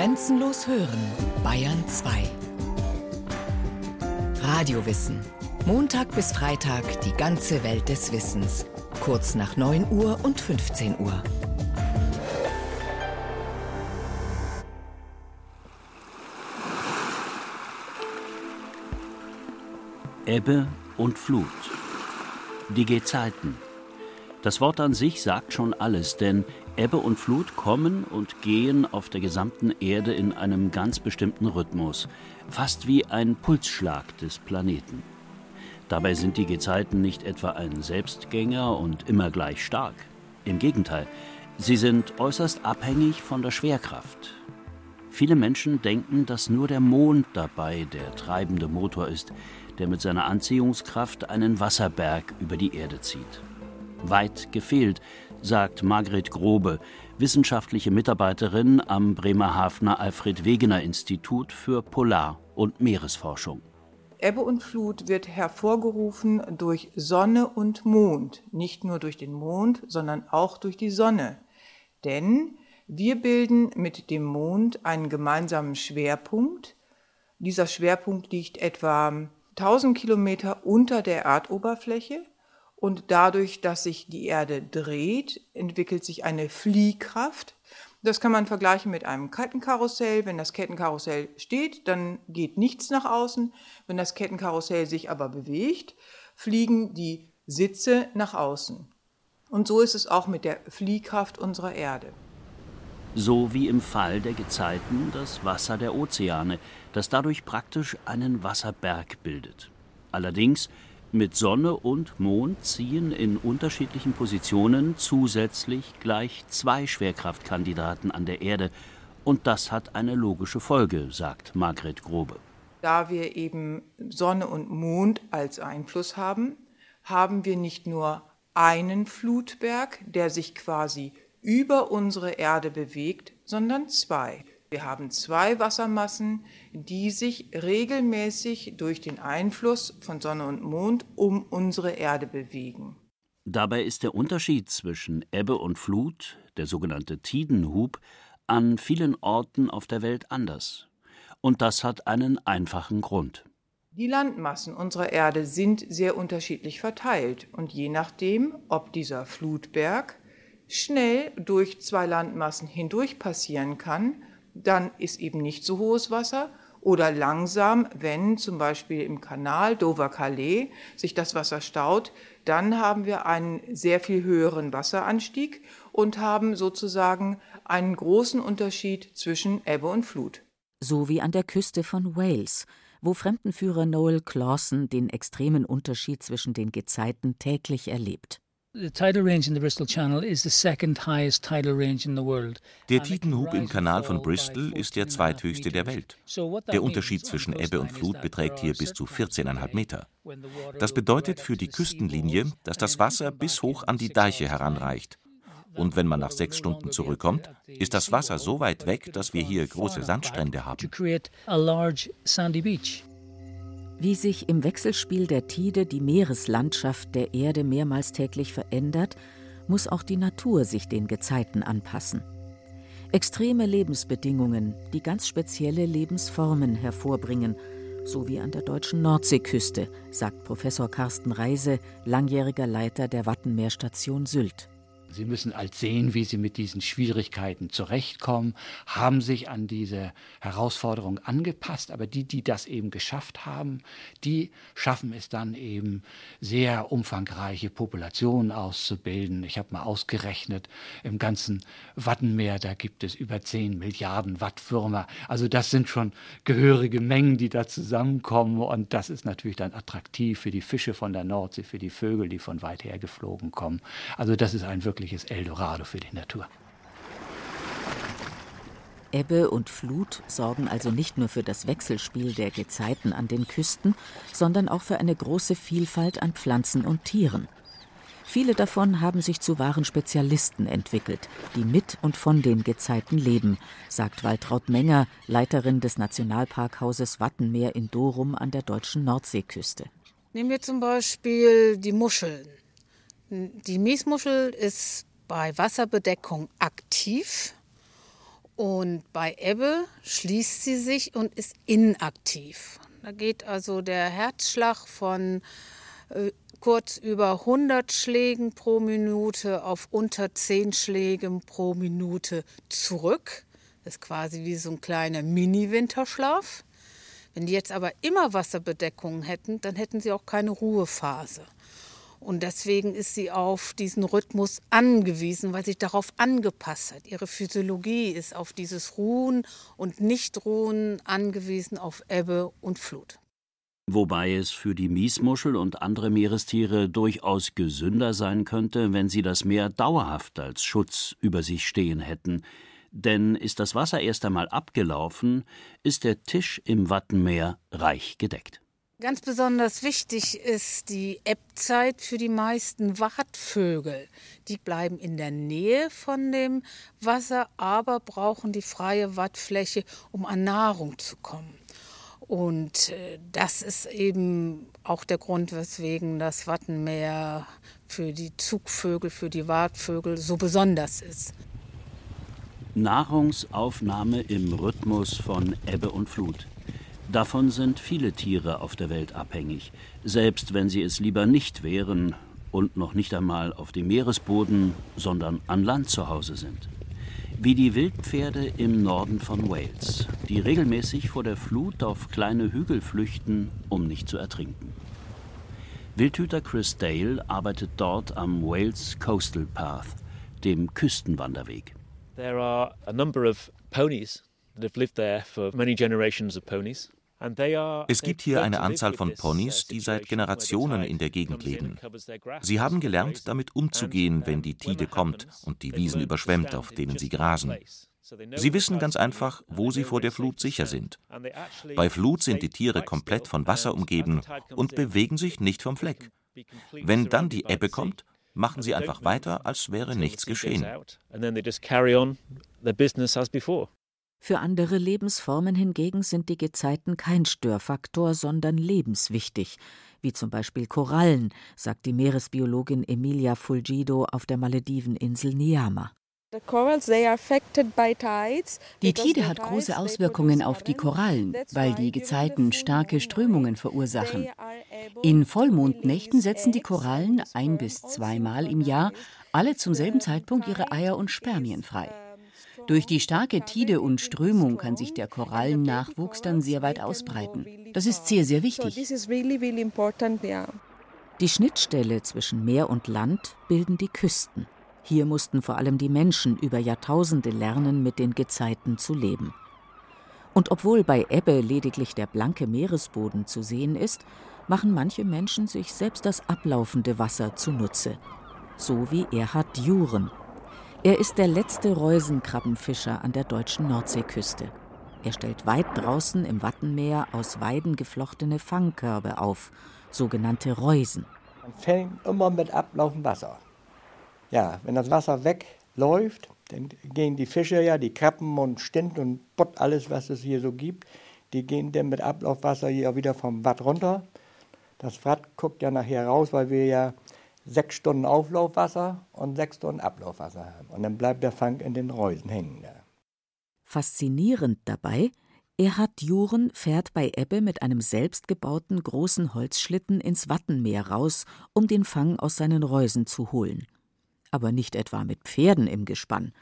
Grenzenlos hören, Bayern 2. Radiowissen. Montag bis Freitag die ganze Welt des Wissens. Kurz nach 9 Uhr und 15 Uhr. Ebbe und Flut. Die Gezeiten. Das Wort an sich sagt schon alles, denn Ebbe und Flut kommen und gehen auf der gesamten Erde in einem ganz bestimmten Rhythmus, fast wie ein Pulsschlag des Planeten. Dabei sind die Gezeiten nicht etwa ein Selbstgänger und immer gleich stark. Im Gegenteil, sie sind äußerst abhängig von der Schwerkraft. Viele Menschen denken, dass nur der Mond dabei der treibende Motor ist, der mit seiner Anziehungskraft einen Wasserberg über die Erde zieht. Weit gefehlt, sagt Margret Grobe, wissenschaftliche Mitarbeiterin am Bremerhavener Alfred Wegener Institut für Polar- und Meeresforschung. Ebbe und Flut wird hervorgerufen durch Sonne und Mond, nicht nur durch den Mond, sondern auch durch die Sonne. Denn wir bilden mit dem Mond einen gemeinsamen Schwerpunkt. Dieser Schwerpunkt liegt etwa 1000 Kilometer unter der Erdoberfläche und dadurch, dass sich die Erde dreht, entwickelt sich eine Fliehkraft. Das kann man vergleichen mit einem Kettenkarussell. Wenn das Kettenkarussell steht, dann geht nichts nach außen. Wenn das Kettenkarussell sich aber bewegt, fliegen die Sitze nach außen. Und so ist es auch mit der Fliehkraft unserer Erde. So wie im Fall der Gezeiten das Wasser der Ozeane, das dadurch praktisch einen Wasserberg bildet. Allerdings mit Sonne und Mond ziehen in unterschiedlichen Positionen zusätzlich gleich zwei Schwerkraftkandidaten an der Erde. Und das hat eine logische Folge, sagt Margret Grobe. Da wir eben Sonne und Mond als Einfluss haben, haben wir nicht nur einen Flutberg, der sich quasi über unsere Erde bewegt, sondern zwei. Wir haben zwei Wassermassen, die sich regelmäßig durch den Einfluss von Sonne und Mond um unsere Erde bewegen. Dabei ist der Unterschied zwischen Ebbe und Flut, der sogenannte Tidenhub, an vielen Orten auf der Welt anders. Und das hat einen einfachen Grund. Die Landmassen unserer Erde sind sehr unterschiedlich verteilt und je nachdem, ob dieser Flutberg schnell durch zwei Landmassen hindurch passieren kann, dann ist eben nicht so hohes Wasser oder langsam, wenn zum Beispiel im Kanal Dover-Calais sich das Wasser staut, dann haben wir einen sehr viel höheren Wasseranstieg und haben sozusagen einen großen Unterschied zwischen Ebbe und Flut. So wie an der Küste von Wales, wo Fremdenführer Noel Clawson den extremen Unterschied zwischen den Gezeiten täglich erlebt. Der Tidenhub im Kanal von Bristol ist der zweithöchste der Welt. Der Unterschied zwischen Ebbe und Flut beträgt hier bis zu 14,5 Meter. Das bedeutet für die Küstenlinie, dass das Wasser bis hoch an die Deiche heranreicht. Und wenn man nach sechs Stunden zurückkommt, ist das Wasser so weit weg, dass wir hier große Sandstrände haben. Wie sich im Wechselspiel der Tide die Meereslandschaft der Erde mehrmals täglich verändert, muss auch die Natur sich den Gezeiten anpassen. Extreme Lebensbedingungen, die ganz spezielle Lebensformen hervorbringen, so wie an der deutschen Nordseeküste, sagt Professor Carsten Reise, langjähriger Leiter der Wattenmeerstation Sylt. Sie müssen als sehen, wie Sie mit diesen Schwierigkeiten zurechtkommen, haben sich an diese Herausforderung angepasst, aber die, die das eben geschafft haben, die schaffen es dann eben sehr umfangreiche Populationen auszubilden. Ich habe mal ausgerechnet, im ganzen Wattenmeer, da gibt es über 10 Milliarden Wattwürmer. Also das sind schon gehörige Mengen, die da zusammenkommen und das ist natürlich dann attraktiv für die Fische von der Nordsee, für die Vögel, die von weit her geflogen kommen. Also das ist ein wirklich wirkliches Eldorado für die Natur. Ebbe und Flut sorgen also nicht nur für das Wechselspiel der Gezeiten an den Küsten, sondern auch für eine große Vielfalt an Pflanzen und Tieren. Viele davon haben sich zu wahren Spezialisten entwickelt, die mit und von den Gezeiten leben, sagt Waltraud Menger, Leiterin des Nationalparkhauses Wattenmeer in Dorum an der deutschen Nordseeküste. Nehmen wir zum Beispiel die Muscheln. Die Miesmuschel ist bei Wasserbedeckung aktiv Und bei Ebbe schließt sie sich und ist inaktiv. Da geht also der Herzschlag von äh, kurz über 100 Schlägen pro Minute auf unter 10 Schlägen pro Minute zurück. Das ist quasi wie so ein kleiner Mini-Winterschlaf. Wenn die jetzt aber immer Wasserbedeckungen hätten, dann hätten sie auch keine Ruhephase. Und deswegen ist sie auf diesen Rhythmus angewiesen, weil sie darauf angepasst hat. Ihre Physiologie ist auf dieses Ruhen und Nichtruhen angewiesen, auf Ebbe und Flut. Wobei es für die Miesmuschel und andere Meerestiere durchaus gesünder sein könnte, wenn sie das Meer dauerhaft als Schutz über sich stehen hätten. Denn ist das Wasser erst einmal abgelaufen, ist der Tisch im Wattenmeer reich gedeckt. Ganz besonders wichtig ist die Ebbzeit für die meisten Wattvögel. Die bleiben in der Nähe von dem Wasser, aber brauchen die freie Wattfläche, um an Nahrung zu kommen. Und äh, das ist eben auch der Grund, weswegen das Wattenmeer für die Zugvögel, für die Wartvögel so besonders ist. Nahrungsaufnahme im Rhythmus von Ebbe und Flut. Davon sind viele Tiere auf der Welt abhängig, selbst wenn sie es lieber nicht wären und noch nicht einmal auf dem Meeresboden, sondern an Land zu Hause sind. Wie die Wildpferde im Norden von Wales, die regelmäßig vor der Flut auf kleine Hügel flüchten, um nicht zu ertrinken. Wildhüter Chris Dale arbeitet dort am Wales Coastal Path, dem Küstenwanderweg. There are a number of ponies that have lived there for many. Es gibt hier eine Anzahl von Ponys, die seit Generationen in der Gegend leben. Sie haben gelernt, damit umzugehen, wenn die Tide kommt und die Wiesen überschwemmt, auf denen sie grasen. Sie wissen ganz einfach, wo sie vor der Flut sicher sind. Bei Flut sind die Tiere komplett von Wasser umgeben und bewegen sich nicht vom Fleck. Wenn dann die Ebbe kommt, machen sie einfach weiter, als wäre nichts geschehen. Für andere Lebensformen hingegen sind die Gezeiten kein Störfaktor, sondern lebenswichtig, wie zum Beispiel Korallen, sagt die Meeresbiologin Emilia Fulgido auf der Malediveninsel Niama. Die Tide hat große Auswirkungen auf die Korallen, weil die Gezeiten starke Strömungen verursachen. In Vollmondnächten setzen die Korallen ein bis zweimal im Jahr alle zum selben Zeitpunkt ihre Eier und Spermien frei. Durch die starke Tide und Strömung kann sich der Korallennachwuchs dann sehr weit ausbreiten. Das ist sehr, sehr wichtig. Die Schnittstelle zwischen Meer und Land bilden die Küsten. Hier mussten vor allem die Menschen über Jahrtausende lernen, mit den Gezeiten zu leben. Und obwohl bei Ebbe lediglich der blanke Meeresboden zu sehen ist, machen manche Menschen sich selbst das ablaufende Wasser zunutze. So wie Erhard Juren, er ist der letzte Reusenkrabbenfischer an der deutschen Nordseeküste. Er stellt weit draußen im Wattenmeer aus Weiden geflochtene Fangkörbe auf, sogenannte Reusen. Man fängt immer mit ablaufendem Wasser. Ja, wenn das Wasser wegläuft, dann gehen die Fische ja, die Krabben und Stint und Bott, alles, was es hier so gibt, die gehen dann mit Ablaufwasser hier wieder vom Watt runter. Das Watt guckt ja nachher raus, weil wir ja sechs Stunden Auflaufwasser und sechs Stunden Ablaufwasser haben. Und dann bleibt der Fang in den Reusen hängen. Faszinierend dabei, Erhard Juren fährt bei Ebbe mit einem selbstgebauten großen Holzschlitten ins Wattenmeer raus, um den Fang aus seinen Reusen zu holen. Aber nicht etwa mit Pferden im Gespann,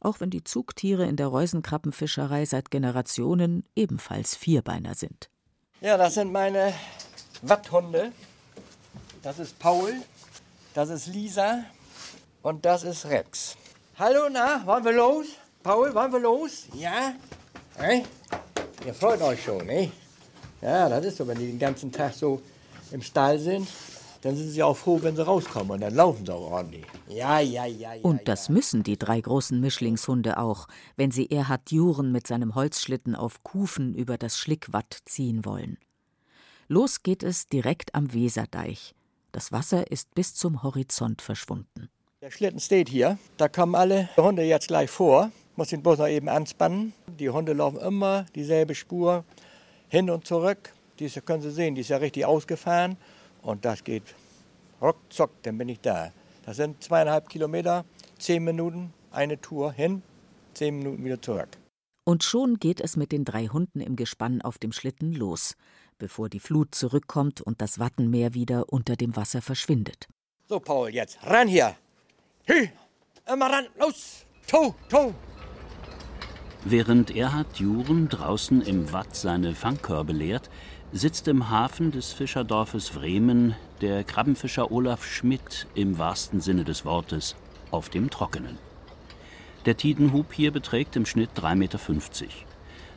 auch wenn die Zugtiere in der Reusenkrabbenfischerei seit Generationen ebenfalls Vierbeiner sind. Ja, das sind meine Watthunde. Das ist Paul, das ist Lisa und das ist Rex. Hallo, na, wollen wir los? Paul, wollen wir los? Ja? Hey? Ihr freut euch schon, ne? Ja, das ist so, wenn die den ganzen Tag so im Stall sind, dann sind sie auch froh, wenn sie rauskommen und dann laufen sie auch ordentlich. Ja, ja, ja, ja. Und das ja. müssen die drei großen Mischlingshunde auch, wenn sie Erhard Juren mit seinem Holzschlitten auf Kufen über das Schlickwatt ziehen wollen. Los geht es direkt am Weserdeich. Das Wasser ist bis zum Horizont verschwunden. Der Schlitten steht hier. Da kommen alle Hunde jetzt gleich vor. Muss den Bus noch eben anspannen. Die Hunde laufen immer dieselbe Spur hin und zurück. Diese können Sie sehen, die ist ja richtig ausgefahren. Und das geht ruckzuck, dann bin ich da. Das sind zweieinhalb Kilometer, zehn Minuten, eine Tour hin, zehn Minuten wieder zurück. Und schon geht es mit den drei Hunden im Gespann auf dem Schlitten los, bevor die Flut zurückkommt und das Wattenmeer wieder unter dem Wasser verschwindet. So, Paul, jetzt ran hier. Hi, immer ran, los, to, to. Während Erhard Juren draußen im Watt seine Fangkörbe leert, sitzt im Hafen des Fischerdorfes Bremen der Krabbenfischer Olaf Schmidt im wahrsten Sinne des Wortes auf dem Trockenen. Der Tidenhub hier beträgt im Schnitt 3,50 Meter.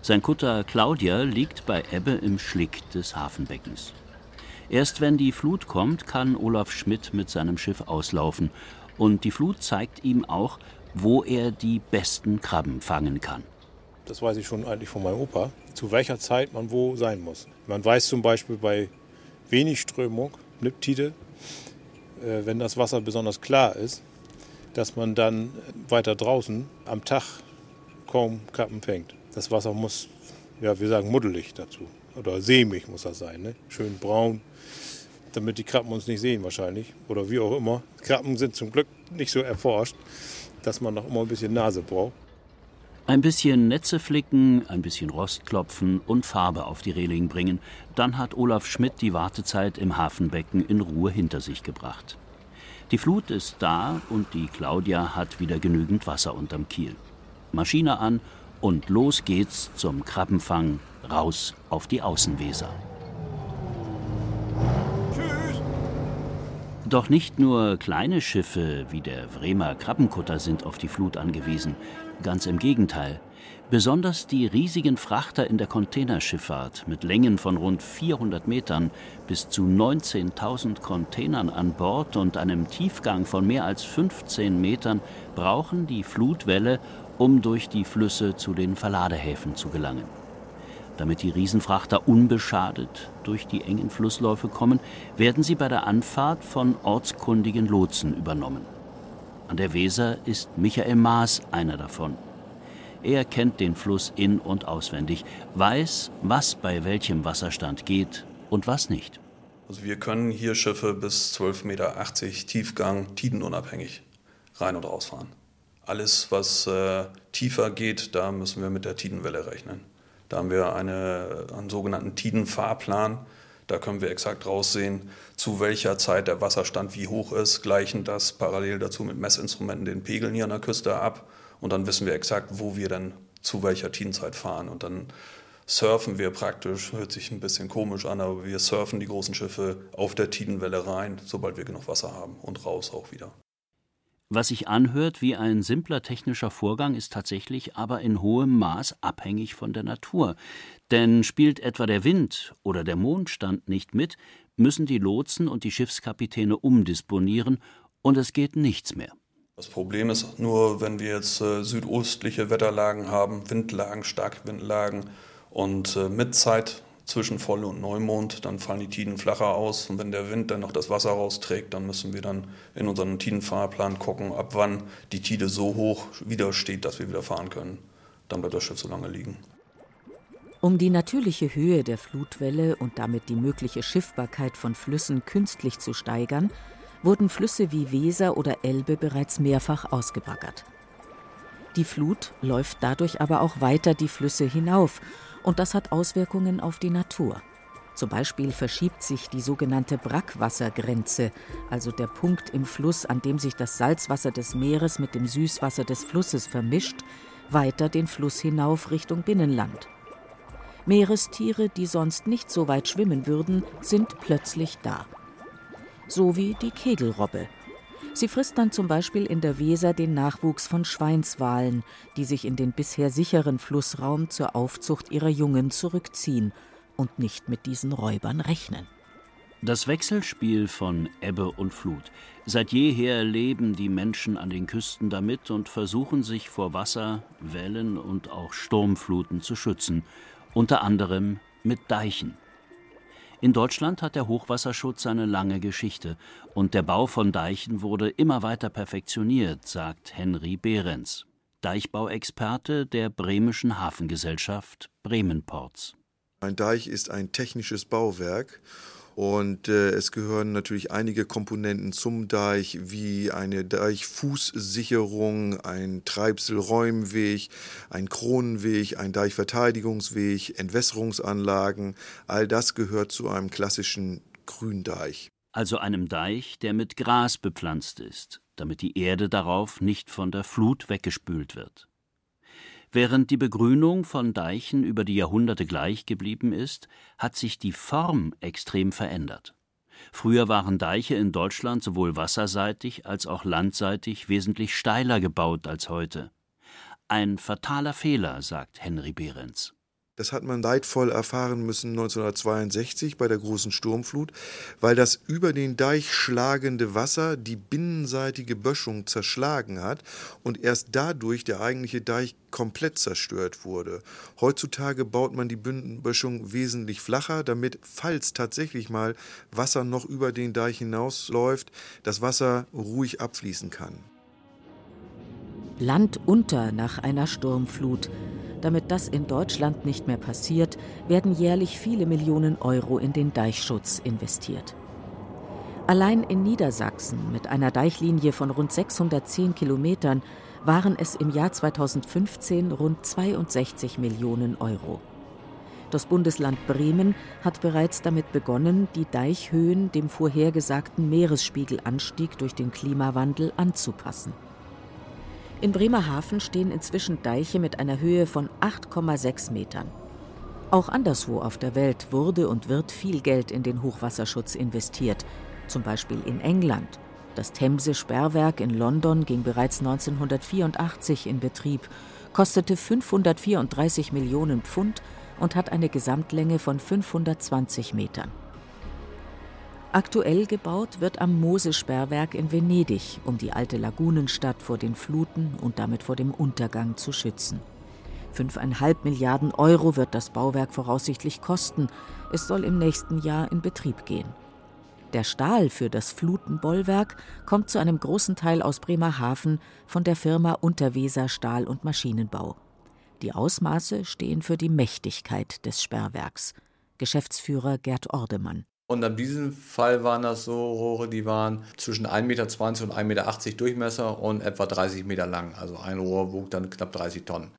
Sein Kutter Claudia liegt bei Ebbe im Schlick des Hafenbeckens. Erst wenn die Flut kommt, kann Olaf Schmidt mit seinem Schiff auslaufen. Und die Flut zeigt ihm auch, wo er die besten Krabben fangen kann. Das weiß ich schon eigentlich von meinem Opa, zu welcher Zeit man wo sein muss. Man weiß zum Beispiel bei wenig Strömung, Niptide, äh, wenn das Wasser besonders klar ist, dass man dann weiter draußen am Tag kaum Kappen fängt. Das Wasser muss, ja, wir sagen muddelig dazu. Oder sämig muss das sein, ne? schön braun, damit die Krabben uns nicht sehen wahrscheinlich. Oder wie auch immer. Krabben sind zum Glück nicht so erforscht, dass man noch immer ein bisschen Nase braucht. Ein bisschen Netze flicken, ein bisschen Rost klopfen und Farbe auf die Reling bringen. Dann hat Olaf Schmidt die Wartezeit im Hafenbecken in Ruhe hinter sich gebracht. Die Flut ist da und die Claudia hat wieder genügend Wasser unterm Kiel. Maschine an und los geht's zum Krabbenfang raus auf die Außenweser. Tschüss. Doch nicht nur kleine Schiffe wie der Bremer Krabbenkutter sind auf die Flut angewiesen, ganz im Gegenteil. Besonders die riesigen Frachter in der Containerschifffahrt mit Längen von rund 400 Metern, bis zu 19.000 Containern an Bord und einem Tiefgang von mehr als 15 Metern brauchen die Flutwelle, um durch die Flüsse zu den Verladehäfen zu gelangen. Damit die Riesenfrachter unbeschadet durch die engen Flussläufe kommen, werden sie bei der Anfahrt von ortskundigen Lotsen übernommen. An der Weser ist Michael Maas einer davon. Er kennt den Fluss in und auswendig, weiß, was bei welchem Wasserstand geht und was nicht. Also wir können hier Schiffe bis 12,80 Meter Tiefgang tidenunabhängig rein und rausfahren. Alles, was äh, tiefer geht, da müssen wir mit der Tidenwelle rechnen. Da haben wir eine, einen sogenannten Tidenfahrplan. Da können wir exakt raussehen, zu welcher Zeit der Wasserstand wie hoch ist, gleichen das parallel dazu mit Messinstrumenten den Pegeln hier an der Küste ab und dann wissen wir exakt, wo wir dann zu welcher Tidenzeit fahren. Und dann surfen wir praktisch, hört sich ein bisschen komisch an, aber wir surfen die großen Schiffe auf der Tidenwelle rein, sobald wir genug Wasser haben und raus auch wieder. Was sich anhört wie ein simpler technischer Vorgang, ist tatsächlich aber in hohem Maß abhängig von der Natur. Denn spielt etwa der Wind oder der Mondstand nicht mit, müssen die Lotsen und die Schiffskapitäne umdisponieren und es geht nichts mehr. Das Problem ist nur, wenn wir jetzt äh, südostliche Wetterlagen haben, Windlagen, starke Windlagen und äh, mit Zeit zwischen Voll- und Neumond, dann fallen die Tiden flacher aus. Und wenn der Wind dann noch das Wasser rausträgt, dann müssen wir dann in unseren Tidenfahrplan gucken, ab wann die Tide so hoch wieder steht, dass wir wieder fahren können. Dann bleibt das Schiff so lange liegen. Um die natürliche Höhe der Flutwelle und damit die mögliche Schiffbarkeit von Flüssen künstlich zu steigern, wurden Flüsse wie Weser oder Elbe bereits mehrfach ausgebaggert. Die Flut läuft dadurch aber auch weiter die Flüsse hinauf und das hat Auswirkungen auf die Natur. Zum Beispiel verschiebt sich die sogenannte Brackwassergrenze, also der Punkt im Fluss, an dem sich das Salzwasser des Meeres mit dem Süßwasser des Flusses vermischt, weiter den Fluss hinauf Richtung Binnenland. Meerestiere, die sonst nicht so weit schwimmen würden, sind plötzlich da so wie die Kegelrobbe. Sie frisst dann zum Beispiel in der Weser den Nachwuchs von Schweinswalen, die sich in den bisher sicheren Flussraum zur Aufzucht ihrer Jungen zurückziehen und nicht mit diesen Räubern rechnen. Das Wechselspiel von Ebbe und Flut. Seit jeher leben die Menschen an den Küsten damit und versuchen sich vor Wasser, Wellen und auch Sturmfluten zu schützen, unter anderem mit Deichen. In Deutschland hat der Hochwasserschutz eine lange Geschichte und der Bau von Deichen wurde immer weiter perfektioniert, sagt Henry Behrens, Deichbauexperte der Bremischen Hafengesellschaft Bremenports. Ein Deich ist ein technisches Bauwerk Und äh, es gehören natürlich einige Komponenten zum Deich, wie eine Deichfußsicherung, ein Treibselräumweg, ein Kronenweg, ein Deichverteidigungsweg, Entwässerungsanlagen. All das gehört zu einem klassischen Gründeich. Also einem Deich, der mit Gras bepflanzt ist, damit die Erde darauf nicht von der Flut weggespült wird. Während die Begrünung von Deichen über die Jahrhunderte gleich geblieben ist, hat sich die Form extrem verändert. Früher waren Deiche in Deutschland sowohl wasserseitig als auch landseitig wesentlich steiler gebaut als heute. Ein fataler Fehler, sagt Henry Behrens. Das hat man leidvoll erfahren müssen 1962 bei der großen Sturmflut, weil das über den Deich schlagende Wasser die binnenseitige Böschung zerschlagen hat und erst dadurch der eigentliche Deich komplett zerstört wurde. Heutzutage baut man die Böschung wesentlich flacher, damit, falls tatsächlich mal Wasser noch über den Deich hinausläuft, das Wasser ruhig abfließen kann. Land unter nach einer Sturmflut. Damit das in Deutschland nicht mehr passiert, werden jährlich viele Millionen Euro in den Deichschutz investiert. Allein in Niedersachsen mit einer Deichlinie von rund 610 Kilometern waren es im Jahr 2015 rund 62 Millionen Euro. Das Bundesland Bremen hat bereits damit begonnen, die Deichhöhen dem vorhergesagten Meeresspiegelanstieg durch den Klimawandel anzupassen. In Bremerhaven stehen inzwischen Deiche mit einer Höhe von 8,6 Metern. Auch anderswo auf der Welt wurde und wird viel Geld in den Hochwasserschutz investiert, zum Beispiel in England. Das Themse-Sperrwerk in London ging bereits 1984 in Betrieb, kostete 534 Millionen Pfund und hat eine Gesamtlänge von 520 Metern. Aktuell gebaut wird am Mosesperrwerk in Venedig, um die alte Lagunenstadt vor den Fluten und damit vor dem Untergang zu schützen. Fünfeinhalb Milliarden Euro wird das Bauwerk voraussichtlich kosten. Es soll im nächsten Jahr in Betrieb gehen. Der Stahl für das Flutenbollwerk kommt zu einem großen Teil aus Bremerhaven von der Firma Unterweser Stahl und Maschinenbau. Die Ausmaße stehen für die Mächtigkeit des Sperrwerks. Geschäftsführer Gerd Ordemann. Und in diesem Fall waren das so Rohre, die waren zwischen 1,20 Meter und 1,80 Meter Durchmesser und etwa 30 Meter lang. Also ein Rohr wog dann knapp 30 Tonnen.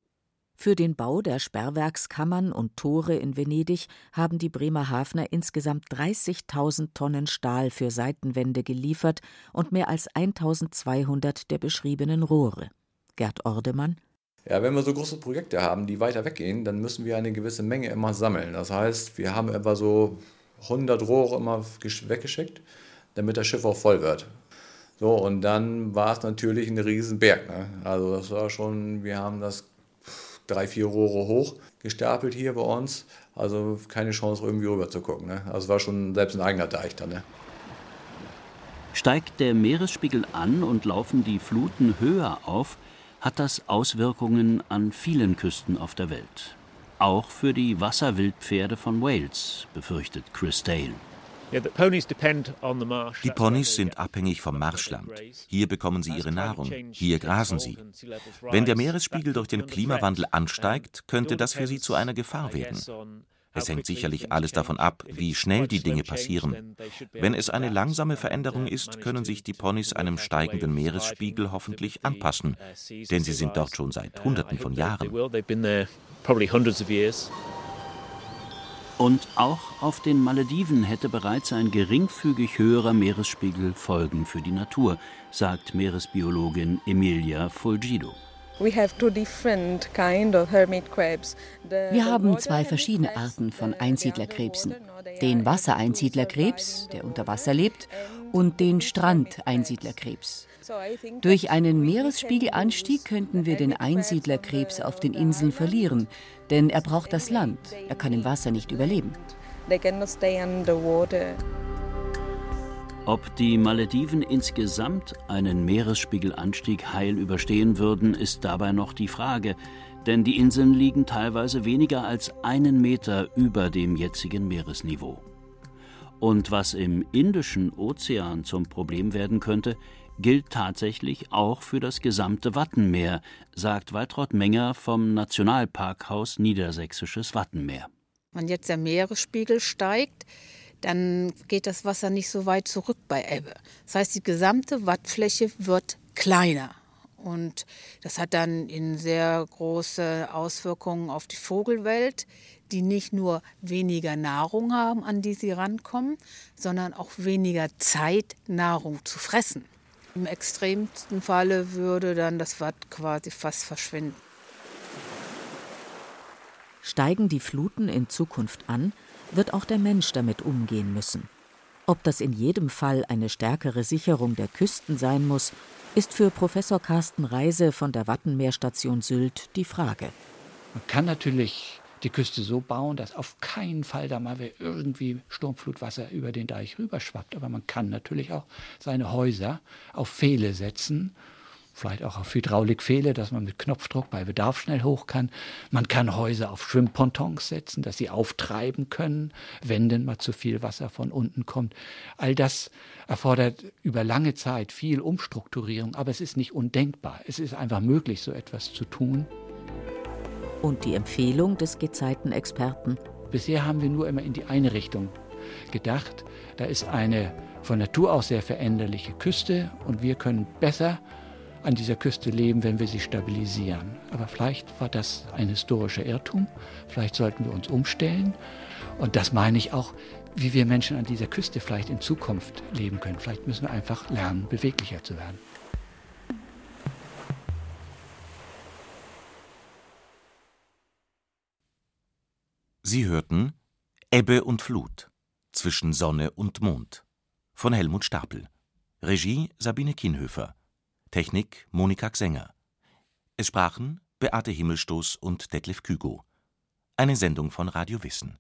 Für den Bau der Sperrwerkskammern und Tore in Venedig haben die Bremerhavener insgesamt 30.000 Tonnen Stahl für Seitenwände geliefert und mehr als 1.200 der beschriebenen Rohre. Gerd Ordemann. Ja, wenn wir so große Projekte haben, die weiter weggehen, dann müssen wir eine gewisse Menge immer sammeln. Das heißt, wir haben etwa so 100 Rohre immer weggeschickt, damit das Schiff auch voll wird. So, und dann war es natürlich ein Riesenberg. Ne? Also das war schon, wir haben das drei, vier Rohre hoch gestapelt hier bei uns. Also keine Chance, irgendwie rüber zu gucken. Ne? Also es war schon selbst ein eigener Deich dann. Ne? Steigt der Meeresspiegel an und laufen die Fluten höher auf, hat das Auswirkungen an vielen Küsten auf der Welt. Auch für die Wasserwildpferde von Wales, befürchtet Chris Dale. Die Ponys sind abhängig vom Marschland. Hier bekommen sie ihre Nahrung, hier grasen sie. Wenn der Meeresspiegel durch den Klimawandel ansteigt, könnte das für sie zu einer Gefahr werden. Es hängt sicherlich alles davon ab, wie schnell die Dinge passieren. Wenn es eine langsame Veränderung ist, können sich die Ponys einem steigenden Meeresspiegel hoffentlich anpassen, denn sie sind dort schon seit Hunderten von Jahren. Und auch auf den Malediven hätte bereits ein geringfügig höherer Meeresspiegel Folgen für die Natur, sagt Meeresbiologin Emilia Fulgido. Wir haben zwei verschiedene Arten von Einsiedlerkrebsen. Den Wassereinsiedlerkrebs, der unter Wasser lebt, und den Strandeinsiedlerkrebs. Durch einen Meeresspiegelanstieg könnten wir den Einsiedlerkrebs auf den Inseln verlieren, denn er braucht das Land. Er kann im Wasser nicht überleben. Ob die Malediven insgesamt einen Meeresspiegelanstieg heil überstehen würden, ist dabei noch die Frage, denn die Inseln liegen teilweise weniger als einen Meter über dem jetzigen Meeresniveau. Und was im Indischen Ozean zum Problem werden könnte, gilt tatsächlich auch für das gesamte Wattenmeer, sagt Waltraud Menger vom Nationalparkhaus Niedersächsisches Wattenmeer. Wenn jetzt der Meeresspiegel steigt, dann geht das Wasser nicht so weit zurück bei Ebbe. Das heißt, die gesamte Wattfläche wird kleiner. Und das hat dann in sehr große Auswirkungen auf die Vogelwelt, die nicht nur weniger Nahrung haben, an die sie rankommen, sondern auch weniger Zeit, Nahrung zu fressen. Im extremsten Falle würde dann das Watt quasi fast verschwinden. Steigen die Fluten in Zukunft an, wird auch der Mensch damit umgehen müssen. Ob das in jedem Fall eine stärkere Sicherung der Küsten sein muss, ist für Professor Carsten Reise von der Wattenmeerstation Sylt die Frage. Man kann natürlich die Küste so bauen, dass auf keinen Fall da mal irgendwie Sturmflutwasser über den Deich rüberschwappt. Aber man kann natürlich auch seine Häuser auf Pfähle setzen vielleicht auch auf Hydraulikfehle, dass man mit Knopfdruck bei Bedarf schnell hoch kann. Man kann Häuser auf Schwimmpontons setzen, dass sie auftreiben können, wenn denn mal zu viel Wasser von unten kommt. All das erfordert über lange Zeit viel Umstrukturierung, aber es ist nicht undenkbar. Es ist einfach möglich, so etwas zu tun. Und die Empfehlung des Gezeitenexperten? Bisher haben wir nur immer in die eine Richtung gedacht. Da ist eine von Natur aus sehr veränderliche Küste und wir können besser an dieser Küste leben, wenn wir sie stabilisieren. Aber vielleicht war das ein historischer Irrtum. Vielleicht sollten wir uns umstellen. Und das meine ich auch, wie wir Menschen an dieser Küste vielleicht in Zukunft leben können. Vielleicht müssen wir einfach lernen, beweglicher zu werden. Sie hörten Ebbe und Flut zwischen Sonne und Mond von Helmut Stapel. Regie Sabine Kienhöfer. Technik Monika Xenger. Es sprachen Beate Himmelstoß und Detlef Kügo. Eine Sendung von Radio Wissen